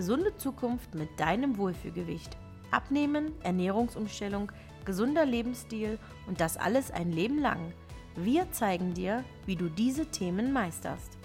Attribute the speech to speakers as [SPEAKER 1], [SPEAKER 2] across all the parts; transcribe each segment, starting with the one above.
[SPEAKER 1] gesunde Zukunft mit deinem Wohlfühlgewicht. Abnehmen, Ernährungsumstellung, gesunder Lebensstil und das alles ein Leben lang. Wir zeigen dir, wie du diese Themen meisterst.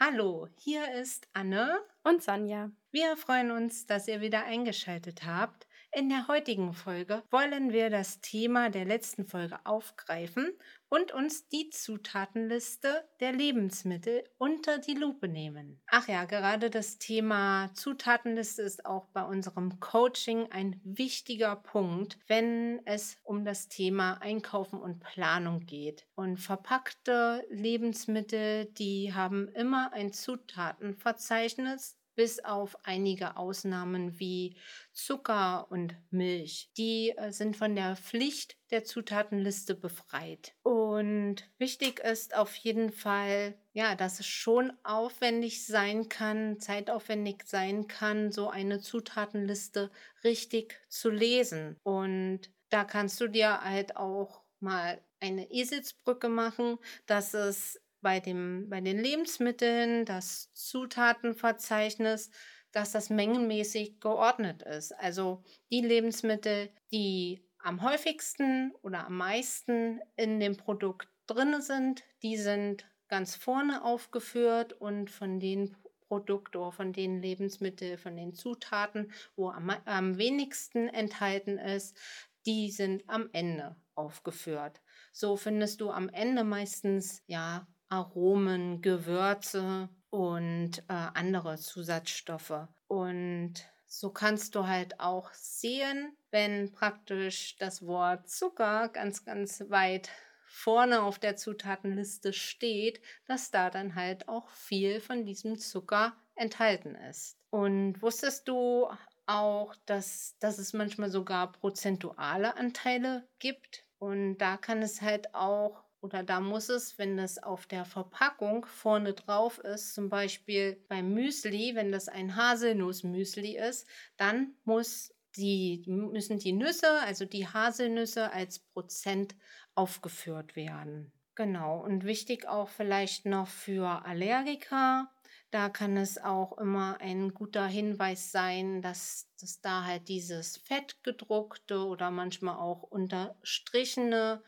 [SPEAKER 2] Hallo, hier ist Anne
[SPEAKER 3] und Sonja.
[SPEAKER 2] Wir freuen uns, dass ihr wieder eingeschaltet habt. In der heutigen Folge wollen wir das Thema der letzten Folge aufgreifen und uns die Zutatenliste der Lebensmittel unter die Lupe nehmen. Ach ja, gerade das Thema Zutatenliste ist auch bei unserem Coaching ein wichtiger Punkt, wenn es um das Thema Einkaufen und Planung geht. Und verpackte Lebensmittel, die haben immer ein Zutatenverzeichnis bis auf einige Ausnahmen wie Zucker und Milch. Die äh, sind von der Pflicht der Zutatenliste befreit. Und wichtig ist auf jeden Fall, ja, dass es schon aufwendig sein kann, zeitaufwendig sein kann, so eine Zutatenliste richtig zu lesen. Und da kannst du dir halt auch mal eine Eselsbrücke machen, dass es bei, dem, bei den Lebensmitteln, das Zutatenverzeichnis, dass das mengenmäßig geordnet ist. Also die Lebensmittel, die am häufigsten oder am meisten in dem Produkt drin sind, die sind ganz vorne aufgeführt und von den Produkten oder von den Lebensmitteln, von den Zutaten, wo am, am wenigsten enthalten ist, die sind am Ende aufgeführt. So findest du am Ende meistens ja Aromen, Gewürze und äh, andere Zusatzstoffe. Und so kannst du halt auch sehen, wenn praktisch das Wort Zucker ganz, ganz weit vorne auf der Zutatenliste steht, dass da dann halt auch viel von diesem Zucker enthalten ist. Und wusstest du auch, dass, dass es manchmal sogar prozentuale Anteile gibt? Und da kann es halt auch oder da muss es, wenn das auf der Verpackung vorne drauf ist, zum Beispiel beim Müsli, wenn das ein Haselnussmüsli ist, dann muss die, müssen die Nüsse, also die Haselnüsse als Prozent aufgeführt werden. Genau, und wichtig auch vielleicht noch für Allergiker, da kann es auch immer ein guter Hinweis sein, dass, dass da halt dieses fettgedruckte oder manchmal auch unterstrichene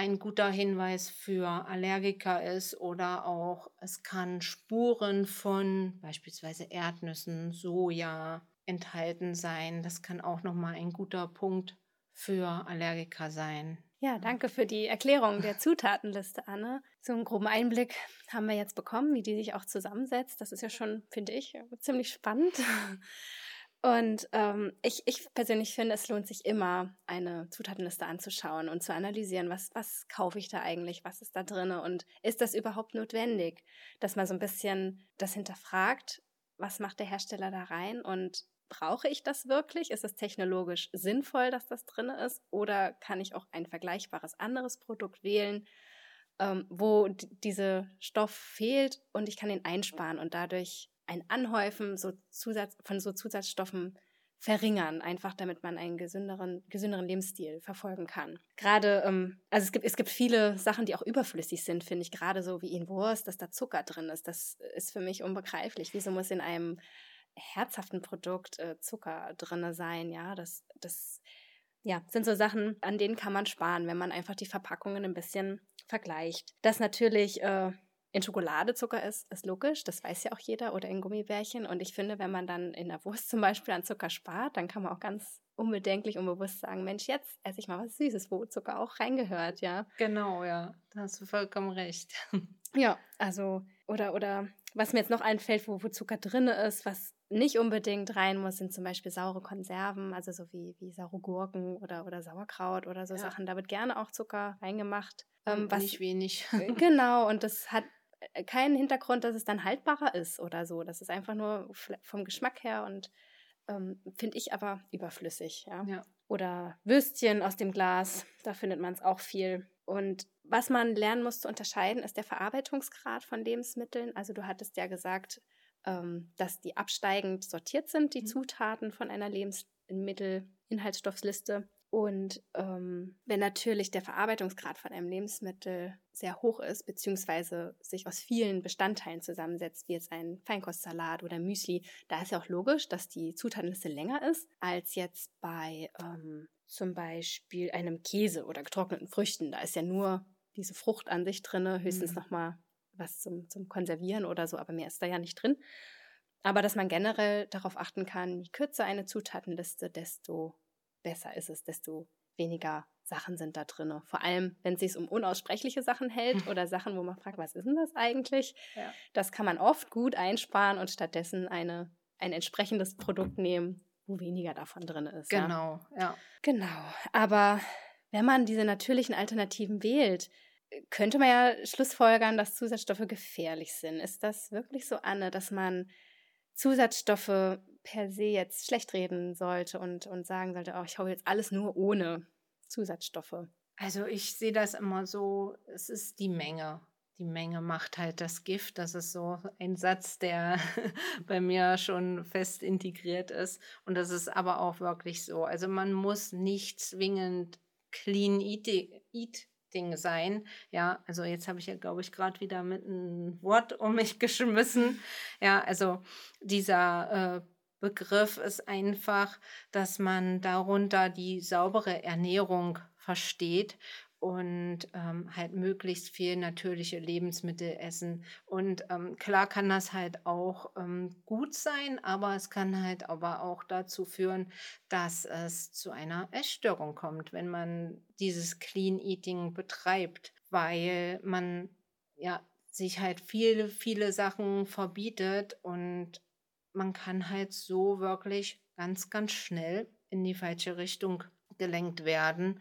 [SPEAKER 2] ein guter Hinweis für Allergiker ist oder auch es kann Spuren von beispielsweise Erdnüssen, Soja enthalten sein. Das kann auch nochmal ein guter Punkt für Allergiker sein.
[SPEAKER 3] Ja, danke für die Erklärung der Zutatenliste, Anne. So einen groben Einblick haben wir jetzt bekommen, wie die sich auch zusammensetzt. Das ist ja schon, finde ich, ziemlich spannend. Und ähm, ich, ich persönlich finde, es lohnt sich immer, eine Zutatenliste anzuschauen und zu analysieren, was, was kaufe ich da eigentlich, was ist da drin und ist das überhaupt notwendig, dass man so ein bisschen das hinterfragt, was macht der Hersteller da rein und brauche ich das wirklich? Ist es technologisch sinnvoll, dass das drin ist? Oder kann ich auch ein vergleichbares anderes Produkt wählen, ähm, wo dieser Stoff fehlt und ich kann ihn einsparen und dadurch ein Anhäufen so Zusatz, von so Zusatzstoffen verringern, einfach damit man einen gesünderen, gesünderen Lebensstil verfolgen kann. Gerade, ähm, also es gibt, es gibt viele Sachen, die auch überflüssig sind, finde ich, gerade so wie in Wurst, dass da Zucker drin ist. Das ist für mich unbegreiflich. Wieso muss in einem herzhaften Produkt äh, Zucker drin sein? Ja, das, das ja, sind so Sachen, an denen kann man sparen, wenn man einfach die Verpackungen ein bisschen vergleicht. Das natürlich äh, in Schokolade Zucker ist, ist logisch, das weiß ja auch jeder, oder in Gummibärchen. Und ich finde, wenn man dann in der Wurst zum Beispiel an Zucker spart, dann kann man auch ganz unbedenklich, unbewusst sagen, Mensch, jetzt esse ich mal was Süßes, wo Zucker auch reingehört, ja.
[SPEAKER 2] Genau, ja, da hast du vollkommen recht.
[SPEAKER 3] ja, also, oder, oder was mir jetzt noch einfällt, wo, wo Zucker drin ist, was nicht unbedingt rein muss, sind zum Beispiel saure Konserven, also so wie, wie saure Gurken oder, oder Sauerkraut oder so ja. Sachen. Da wird gerne auch Zucker reingemacht.
[SPEAKER 2] Ähm, was, nicht wenig.
[SPEAKER 3] genau, und das hat keinen Hintergrund, dass es dann haltbarer ist oder so. Das ist einfach nur vom Geschmack her und ähm, finde ich aber überflüssig. Ja? ja. Oder Würstchen aus dem Glas, da findet man es auch viel. Und was man lernen muss zu unterscheiden, ist der Verarbeitungsgrad von Lebensmitteln. Also du hattest ja gesagt, ähm, dass die absteigend sortiert sind, die mhm. Zutaten von einer Lebensmittelinhaltsstoffliste. Und ähm, wenn natürlich der Verarbeitungsgrad von einem Lebensmittel sehr hoch ist, beziehungsweise sich aus vielen Bestandteilen zusammensetzt, wie jetzt ein Feinkostsalat oder Müsli, da ist ja auch logisch, dass die Zutatenliste länger ist als jetzt bei ähm, zum Beispiel einem Käse oder getrockneten Früchten. Da ist ja nur diese Frucht an sich drin, höchstens mhm. nochmal was zum, zum Konservieren oder so, aber mehr ist da ja nicht drin. Aber dass man generell darauf achten kann, je kürzer eine Zutatenliste, desto besser ist es, desto weniger Sachen sind da drin. Vor allem, wenn es sich um unaussprechliche Sachen hält oder Sachen, wo man fragt, was ist denn das eigentlich? Ja. Das kann man oft gut einsparen und stattdessen eine, ein entsprechendes Produkt nehmen, wo weniger davon drin ist.
[SPEAKER 2] Genau, ja. ja.
[SPEAKER 3] Genau. Aber wenn man diese natürlichen Alternativen wählt, könnte man ja schlussfolgern, dass Zusatzstoffe gefährlich sind. Ist das wirklich so, Anne, dass man Zusatzstoffe per se jetzt schlecht reden sollte und, und sagen sollte, oh, ich hau jetzt alles nur ohne Zusatzstoffe.
[SPEAKER 2] Also ich sehe das immer so, es ist die Menge. Die Menge macht halt das Gift. Das ist so ein Satz, der bei mir schon fest integriert ist. Und das ist aber auch wirklich so. Also man muss nicht zwingend clean eat, Ding sein. Ja, also jetzt habe ich ja, glaube ich, gerade wieder mit einem Wort um mich geschmissen. Ja, also dieser äh, Begriff ist einfach, dass man darunter die saubere Ernährung versteht und ähm, halt möglichst viel natürliche Lebensmittel essen. Und ähm, klar kann das halt auch ähm, gut sein, aber es kann halt aber auch dazu führen, dass es zu einer Essstörung kommt, wenn man dieses Clean Eating betreibt, weil man ja sich halt viele, viele Sachen verbietet und man kann halt so wirklich ganz, ganz schnell in die falsche Richtung gelenkt werden.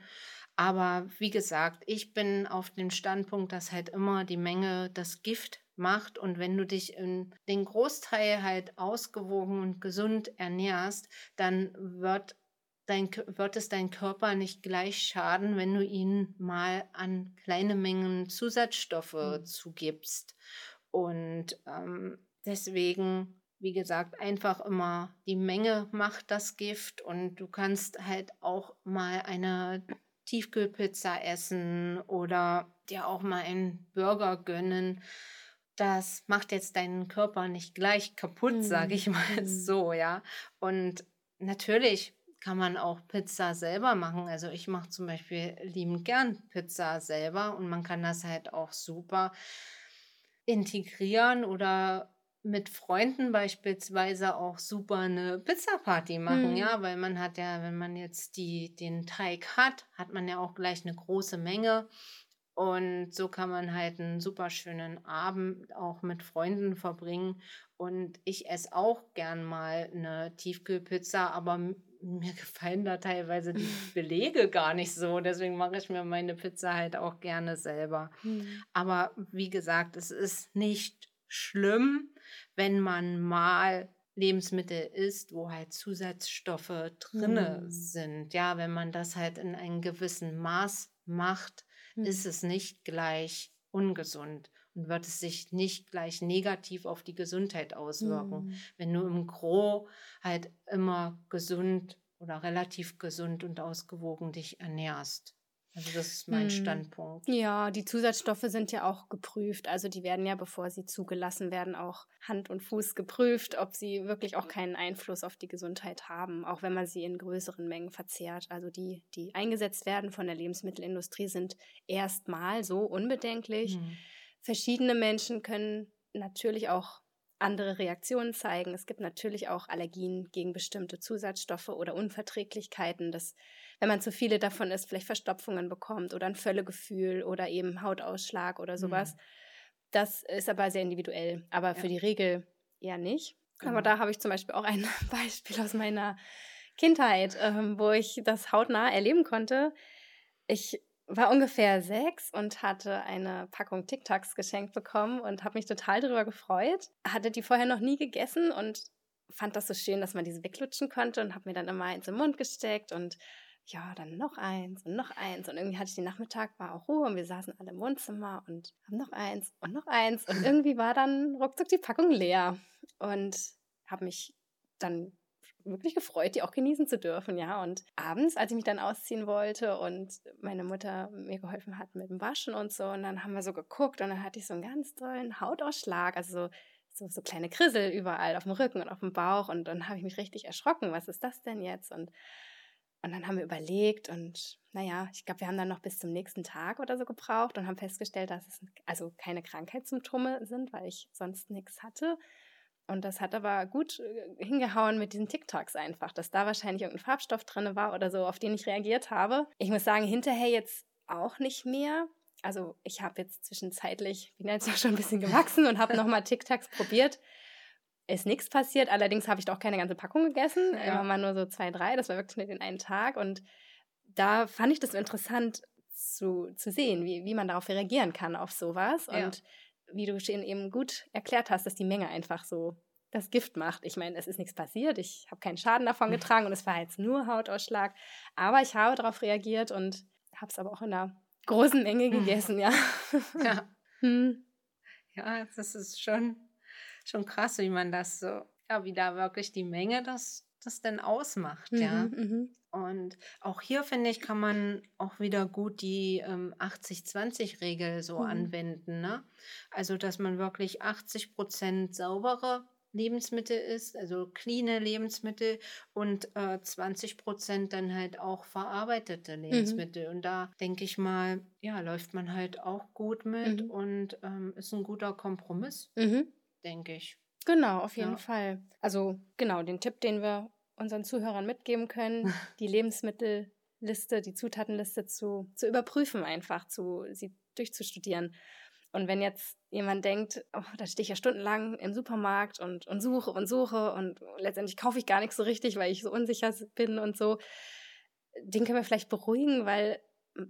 [SPEAKER 2] Aber wie gesagt, ich bin auf dem Standpunkt, dass halt immer die Menge das Gift macht und wenn du dich in den Großteil halt ausgewogen und gesund ernährst, dann wird dein, wird es dein Körper nicht gleich schaden, wenn du ihn mal an kleine Mengen Zusatzstoffe mhm. zugibst. Und ähm, deswegen, wie gesagt, einfach immer die Menge macht das Gift und du kannst halt auch mal eine Tiefkühlpizza essen oder dir auch mal einen Burger gönnen. Das macht jetzt deinen Körper nicht gleich kaputt, mhm. sage ich mal mhm. so, ja. Und natürlich kann man auch Pizza selber machen. Also ich mache zum Beispiel liebend gern Pizza selber und man kann das halt auch super integrieren oder mit Freunden beispielsweise auch super eine Pizza-Party machen, mhm. ja, weil man hat ja, wenn man jetzt die, den Teig hat, hat man ja auch gleich eine große Menge. Und so kann man halt einen super schönen Abend auch mit Freunden verbringen. Und ich esse auch gern mal eine Tiefkühlpizza, aber mir gefallen da teilweise die Belege gar nicht so. Deswegen mache ich mir meine Pizza halt auch gerne selber. Mhm. Aber wie gesagt, es ist nicht schlimm, wenn man mal Lebensmittel isst, wo halt Zusatzstoffe drinne mm. sind. Ja, wenn man das halt in einem gewissen Maß macht, mm. ist es nicht gleich ungesund und wird es sich nicht gleich negativ auf die Gesundheit auswirken. Mm. Wenn du im Gro halt immer gesund oder relativ gesund und ausgewogen dich ernährst. Also das ist mein hm. Standpunkt.
[SPEAKER 3] Ja, die Zusatzstoffe sind ja auch geprüft. Also die werden ja, bevor sie zugelassen werden, auch Hand und Fuß geprüft, ob sie wirklich auch keinen Einfluss auf die Gesundheit haben, auch wenn man sie in größeren Mengen verzehrt. Also die, die eingesetzt werden von der Lebensmittelindustrie, sind erstmal so unbedenklich. Hm. Verschiedene Menschen können natürlich auch andere Reaktionen zeigen. Es gibt natürlich auch Allergien gegen bestimmte Zusatzstoffe oder Unverträglichkeiten. Das wenn man zu viele davon isst, vielleicht Verstopfungen bekommt oder ein Völlegefühl oder eben Hautausschlag oder sowas. Mhm. Das ist aber sehr individuell, aber ja. für die Regel eher nicht. Genau. Aber da habe ich zum Beispiel auch ein Beispiel aus meiner Kindheit, ähm, wo ich das hautnah erleben konnte. Ich war ungefähr sechs und hatte eine Packung Tic Tacs geschenkt bekommen und habe mich total darüber gefreut. Hatte die vorher noch nie gegessen und fand das so schön, dass man diese weglutschen konnte und habe mir dann immer eins im Mund gesteckt und ja, dann noch eins und noch eins. Und irgendwie hatte ich den Nachmittag, war auch Ruhe und wir saßen alle im Wohnzimmer und haben noch eins und noch eins. Und irgendwie war dann ruckzuck die Packung leer. Und habe mich dann wirklich gefreut, die auch genießen zu dürfen, ja. Und abends, als ich mich dann ausziehen wollte und meine Mutter mir geholfen hat mit dem Waschen und so, und dann haben wir so geguckt und dann hatte ich so einen ganz tollen Hautausschlag, also so so, so kleine Krissel überall auf dem Rücken und auf dem Bauch. Und dann habe ich mich richtig erschrocken. Was ist das denn jetzt? Und, und dann haben wir überlegt und naja, ich glaube, wir haben dann noch bis zum nächsten Tag oder so gebraucht und haben festgestellt, dass es also keine Krankheitssymptome sind, weil ich sonst nichts hatte. Und das hat aber gut äh, hingehauen mit diesen TikToks einfach, dass da wahrscheinlich irgendein Farbstoff drin war oder so, auf den ich reagiert habe. Ich muss sagen, hinterher jetzt auch nicht mehr. Also ich habe jetzt zwischenzeitlich, bin jetzt auch schon ein bisschen gewachsen und habe nochmal TikToks probiert. Ist nichts passiert, allerdings habe ich doch keine ganze Packung gegessen, ja. immer mal nur so zwei, drei, das war wirklich nur den einen Tag. Und da fand ich das interessant zu, zu sehen, wie, wie man darauf reagieren kann, auf sowas. Ja. Wie du schon eben gut erklärt hast, dass die Menge einfach so das Gift macht. Ich meine, es ist nichts passiert, ich habe keinen Schaden davon getragen und es war jetzt nur Hautausschlag. Aber ich habe darauf reagiert und habe es aber auch in einer großen Menge gegessen, ja.
[SPEAKER 2] Ja. Hm. Ja, das ist schon, schon krass, wie man das so, ja, wie da wirklich die Menge das, das denn ausmacht, mhm, ja. Mhm. Und auch hier, finde ich, kann man auch wieder gut die ähm, 80-20-Regel so mhm. anwenden. Ne? Also, dass man wirklich 80 Prozent saubere Lebensmittel isst, also cleane Lebensmittel und äh, 20 Prozent dann halt auch verarbeitete mhm. Lebensmittel. Mhm. Und da denke ich mal, ja, läuft man halt auch gut mit mhm. und ähm, ist ein guter Kompromiss, mhm. denke ich.
[SPEAKER 3] Genau, auf jeden ja. Fall. Also genau, den Tipp, den wir unseren Zuhörern mitgeben können, die Lebensmittelliste, die Zutatenliste zu, zu überprüfen, einfach zu sie durchzustudieren. Und wenn jetzt jemand denkt, oh, da stehe ich ja stundenlang im Supermarkt und, und suche und suche und letztendlich kaufe ich gar nichts so richtig, weil ich so unsicher bin und so, den können wir vielleicht beruhigen, weil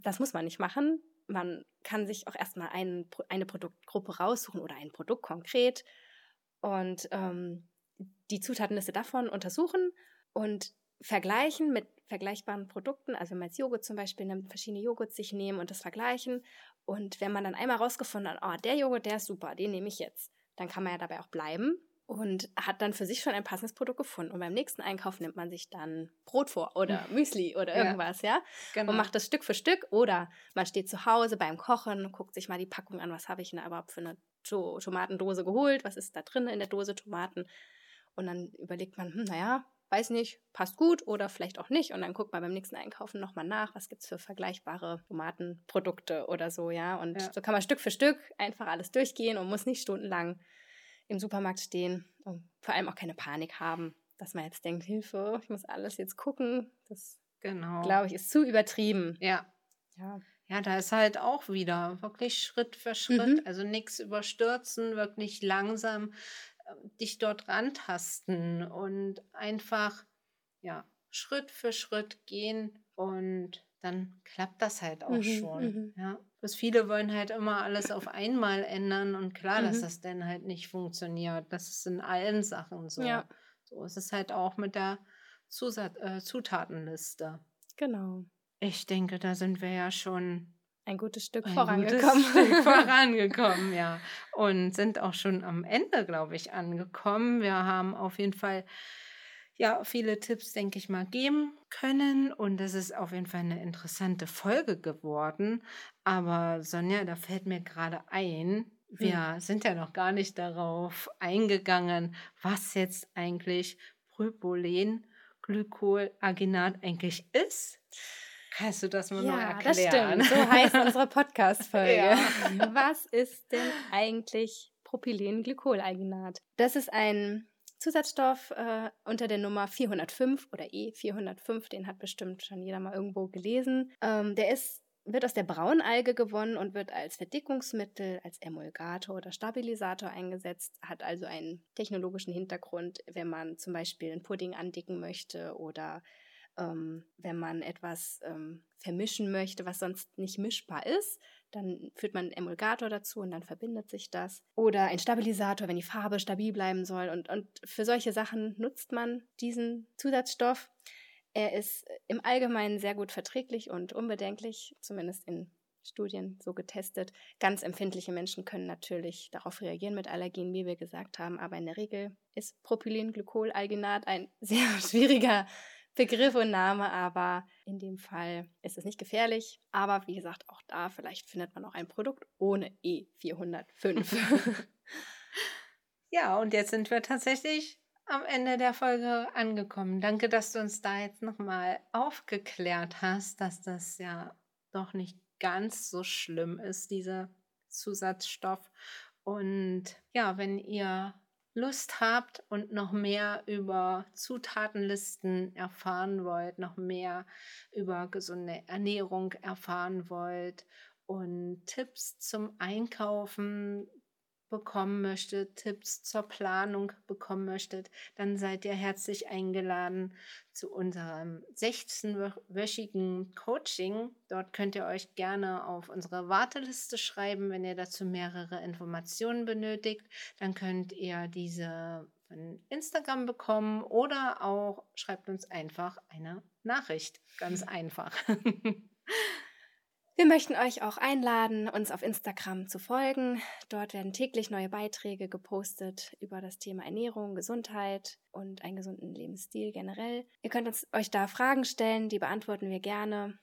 [SPEAKER 3] das muss man nicht machen. Man kann sich auch erstmal ein, eine Produktgruppe raussuchen oder ein Produkt konkret und ähm, die Zutatenliste davon untersuchen und vergleichen mit vergleichbaren Produkten. Also wenn man jetzt Joghurt zum Beispiel nimmt, verschiedene Joghurts sich nehmen und das vergleichen. Und wenn man dann einmal rausgefunden hat, oh, der Joghurt, der ist super, den nehme ich jetzt, dann kann man ja dabei auch bleiben und hat dann für sich schon ein passendes Produkt gefunden. Und beim nächsten Einkauf nimmt man sich dann Brot vor oder Müsli oder irgendwas, ja? ja? Genau. Und macht das Stück für Stück. Oder man steht zu Hause beim Kochen, guckt sich mal die Packung an, was habe ich denn überhaupt für eine Tomatendose geholt, was ist da drin in der Dose Tomaten. Und dann überlegt man, hm, naja, weiß nicht, passt gut oder vielleicht auch nicht. Und dann guckt man beim nächsten Einkaufen nochmal nach, was gibt es für vergleichbare Tomatenprodukte oder so, ja. Und ja. so kann man Stück für Stück einfach alles durchgehen und muss nicht stundenlang im Supermarkt stehen und vor allem auch keine Panik haben, dass man jetzt denkt, Hilfe, ich muss alles jetzt gucken. Das, genau. glaube ich, ist zu übertrieben.
[SPEAKER 2] Ja. Ja. Ja, da ist halt auch wieder wirklich Schritt für Schritt, mhm. also nichts überstürzen, wirklich langsam dich dort rantasten und einfach ja Schritt für Schritt gehen und dann klappt das halt auch mhm, schon. Mhm. Ja. Bloß viele wollen halt immer alles auf einmal ändern und klar, mhm. dass das dann halt nicht funktioniert. Das ist in allen Sachen so. Ja. So ist es halt auch mit der Zusat äh, Zutatenliste.
[SPEAKER 3] Genau.
[SPEAKER 2] Ich denke, da sind wir ja schon
[SPEAKER 3] ein gutes Stück ein vorangekommen.
[SPEAKER 2] Gutes Stück vorangekommen, ja. Und sind auch schon am Ende, glaube ich, angekommen. Wir haben auf jeden Fall ja viele Tipps, denke ich mal, geben können. Und es ist auf jeden Fall eine interessante Folge geworden. Aber Sonja, da fällt mir gerade ein, wir hm. sind ja noch gar nicht darauf eingegangen, was jetzt eigentlich Propylen Glykolaginat eigentlich ist. Kannst du das mal ja, noch erklären?
[SPEAKER 3] Das stimmt. So heißt unsere Podcast-Folge. Ja. Was ist denn eigentlich Propylenglykol-Alginat? Das ist ein Zusatzstoff äh, unter der Nummer 405 oder E405, den hat bestimmt schon jeder mal irgendwo gelesen. Ähm, der ist, wird aus der Braunalge gewonnen und wird als Verdickungsmittel, als Emulgator oder Stabilisator eingesetzt, hat also einen technologischen Hintergrund, wenn man zum Beispiel einen Pudding andicken möchte oder ähm, wenn man etwas ähm, vermischen möchte, was sonst nicht mischbar ist, dann führt man einen Emulgator dazu und dann verbindet sich das. Oder ein Stabilisator, wenn die Farbe stabil bleiben soll. Und, und für solche Sachen nutzt man diesen Zusatzstoff. Er ist im Allgemeinen sehr gut verträglich und unbedenklich, zumindest in Studien so getestet. Ganz empfindliche Menschen können natürlich darauf reagieren mit Allergien, wie wir gesagt haben, aber in der Regel ist Propylenglykol-Alginat ein sehr schwieriger Begriff und Name, aber in dem Fall ist es nicht gefährlich. Aber wie gesagt, auch da vielleicht findet man auch ein Produkt ohne E405.
[SPEAKER 2] ja, und jetzt sind wir tatsächlich am Ende der Folge angekommen. Danke, dass du uns da jetzt nochmal aufgeklärt hast, dass das ja doch nicht ganz so schlimm ist, dieser Zusatzstoff. Und ja, wenn ihr Lust habt und noch mehr über Zutatenlisten erfahren wollt, noch mehr über gesunde Ernährung erfahren wollt und Tipps zum Einkaufen, bekommen möchtet, Tipps zur Planung bekommen möchtet, dann seid ihr herzlich eingeladen zu unserem 16-wöchigen Coaching. Dort könnt ihr euch gerne auf unsere Warteliste schreiben, wenn ihr dazu mehrere Informationen benötigt. Dann könnt ihr diese von Instagram bekommen oder auch schreibt uns einfach eine Nachricht. Ganz einfach.
[SPEAKER 3] Wir möchten euch auch einladen, uns auf Instagram zu folgen. Dort werden täglich neue Beiträge gepostet über das Thema Ernährung, Gesundheit und einen gesunden Lebensstil generell. Ihr könnt uns, euch da Fragen stellen, die beantworten wir gerne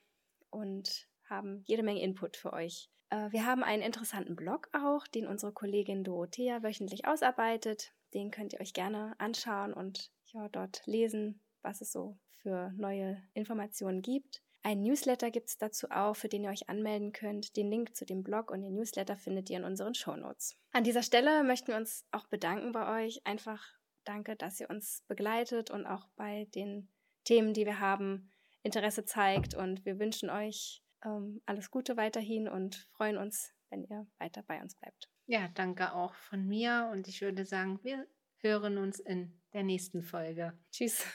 [SPEAKER 3] und haben jede Menge Input für euch. Äh, wir haben einen interessanten Blog auch, den unsere Kollegin Dorothea wöchentlich ausarbeitet. Den könnt ihr euch gerne anschauen und ja, dort lesen, was es so für neue Informationen gibt. Ein Newsletter gibt es dazu auch, für den ihr euch anmelden könnt. Den Link zu dem Blog und den Newsletter findet ihr in unseren Shownotes. An dieser Stelle möchten wir uns auch bedanken bei euch. Einfach danke, dass ihr uns begleitet und auch bei den Themen, die wir haben, Interesse zeigt. Und wir wünschen euch ähm, alles Gute weiterhin und freuen uns, wenn ihr weiter bei uns bleibt.
[SPEAKER 2] Ja, danke auch von mir und ich würde sagen, wir hören uns in der nächsten Folge.
[SPEAKER 3] Tschüss.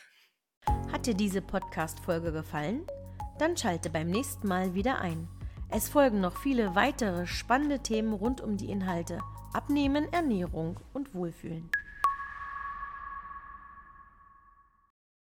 [SPEAKER 1] Hat dir diese Podcast-Folge gefallen? Dann schalte beim nächsten Mal wieder ein. Es folgen noch viele weitere spannende Themen rund um die Inhalte Abnehmen, Ernährung und Wohlfühlen.